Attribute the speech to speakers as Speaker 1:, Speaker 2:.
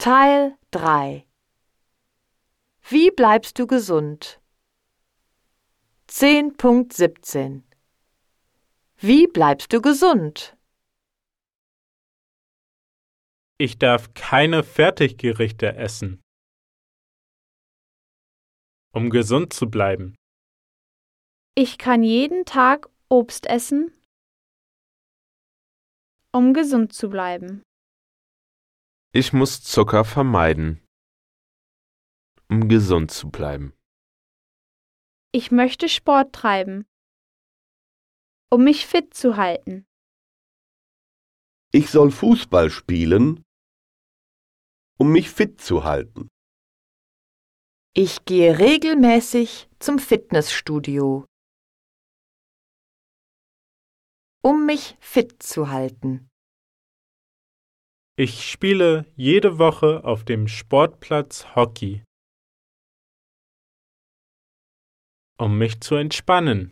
Speaker 1: Teil 3 Wie bleibst du gesund? 10.17 Wie bleibst du gesund?
Speaker 2: Ich darf keine Fertiggerichte essen. Um gesund zu bleiben.
Speaker 3: Ich kann jeden Tag Obst essen, um gesund zu bleiben.
Speaker 4: Ich muss Zucker vermeiden, um gesund zu bleiben.
Speaker 3: Ich möchte Sport treiben, um mich fit zu halten.
Speaker 5: Ich soll Fußball spielen, um mich fit zu halten.
Speaker 1: Ich gehe regelmäßig zum Fitnessstudio, um mich fit zu halten.
Speaker 2: Ich spiele jede Woche auf dem Sportplatz Hockey. Um mich zu entspannen.